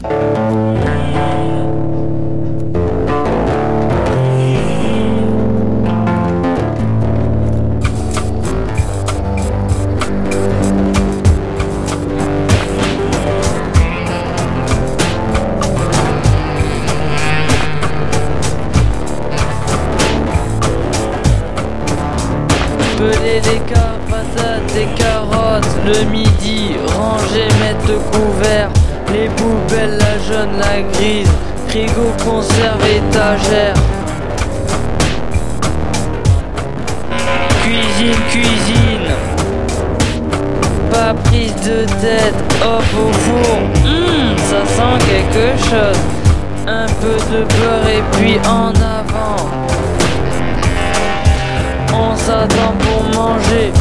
Peler des cartes, patates, des carottes Le midi, ranger, mettre le couvert Les poubelles, la jaune, la grise. Frigo, conserve, étagère. Cuisine, cuisine. Pas prise de tête, hop au four. Hum, ça sent quelque chose. Un peu de beurre et puis en avant. On s'attend pour manger